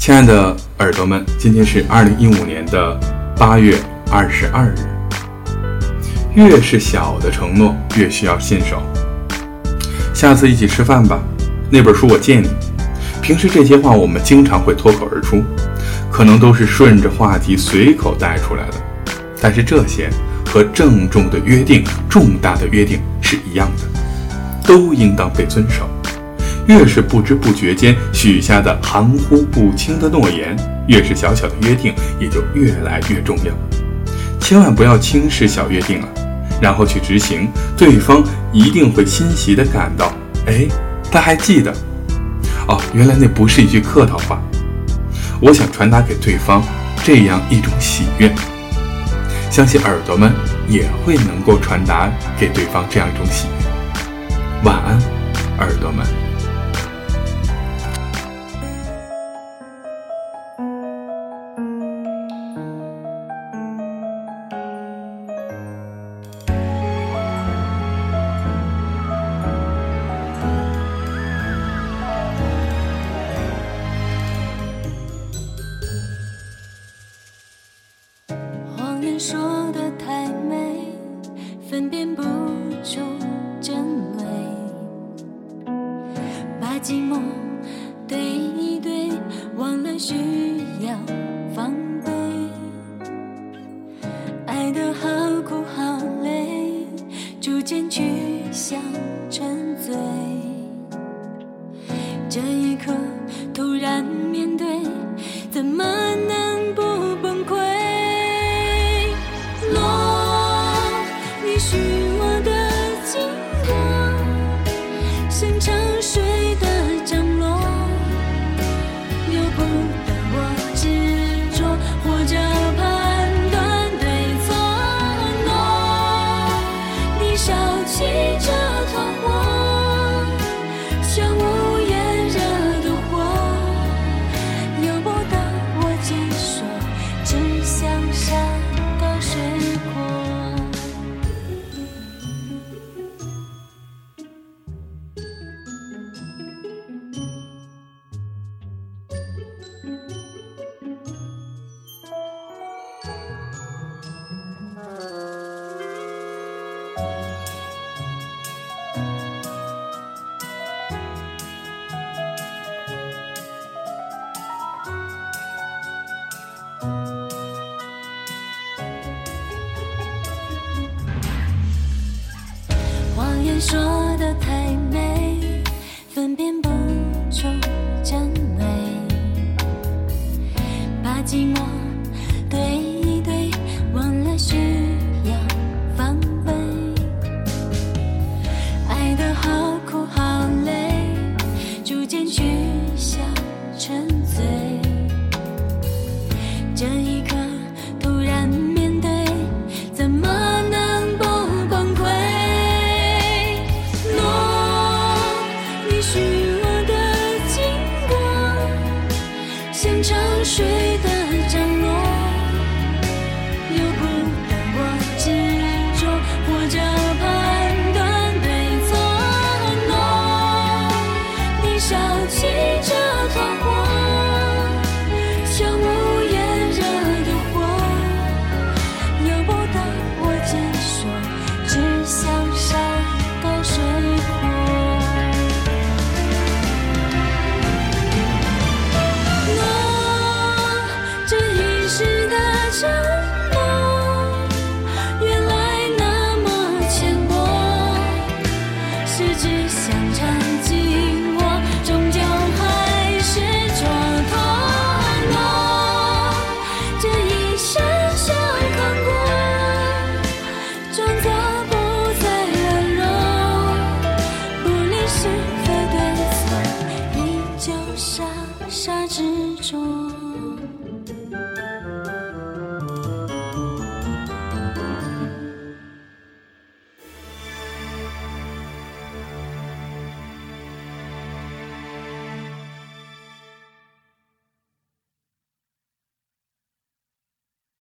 亲爱的耳朵们，今天是二零一五年的八月二十二日。越是小的承诺，越需要信守。下次一起吃饭吧，那本书我借你。平时这些话我们经常会脱口而出，可能都是顺着话题随口带出来的，但是这些和郑重的约定、重大的约定是一样的，都应当被遵守。越是不知不觉间许下的含糊不清的诺言，越是小小的约定也就越来越重要。千万不要轻视小约定了，然后去执行，对方一定会欣喜地感到：哎，他还记得。哦，原来那不是一句客套话。我想传达给对方这样一种喜悦，相信耳朵们也会能够传达给对方这样一种喜悦。晚安，耳朵们。说的太美，分辨不出真伪，把寂寞对一对，忘了需要防备，爱的好苦好累，逐渐趋向沉醉，这一刻突然面对，怎么能不崩溃？我成熟。说得太美分辨不出真伪。把寂寞对江水的。是只想沉浸，我终究还是闯脱落，这一生相抗过，装作不再软弱，不理是非对错，依旧傻傻执着。